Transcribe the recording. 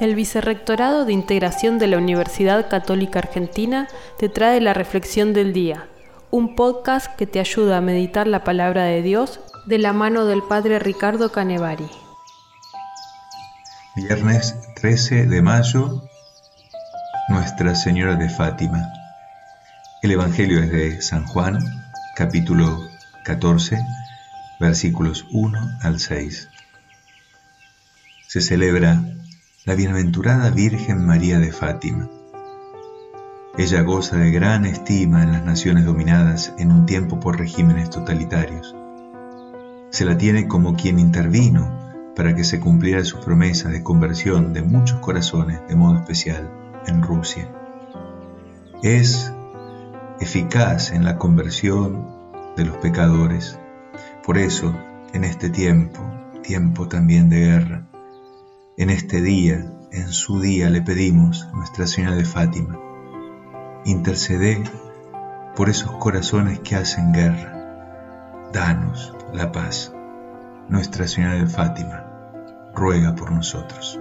El Vicerrectorado de Integración de la Universidad Católica Argentina te trae la Reflexión del Día, un podcast que te ayuda a meditar la palabra de Dios de la mano del Padre Ricardo Canevari. Viernes 13 de mayo, Nuestra Señora de Fátima. El Evangelio es de San Juan, capítulo 14, versículos 1 al 6. Se celebra la bienaventurada Virgen María de Fátima. Ella goza de gran estima en las naciones dominadas en un tiempo por regímenes totalitarios. Se la tiene como quien intervino para que se cumpliera su promesa de conversión de muchos corazones, de modo especial en Rusia. Es eficaz en la conversión de los pecadores. Por eso, en este tiempo, tiempo también de guerra, en este día, en su día, le pedimos, Nuestra Señora de Fátima, intercede por esos corazones que hacen guerra. Danos la paz. Nuestra Señora de Fátima, ruega por nosotros.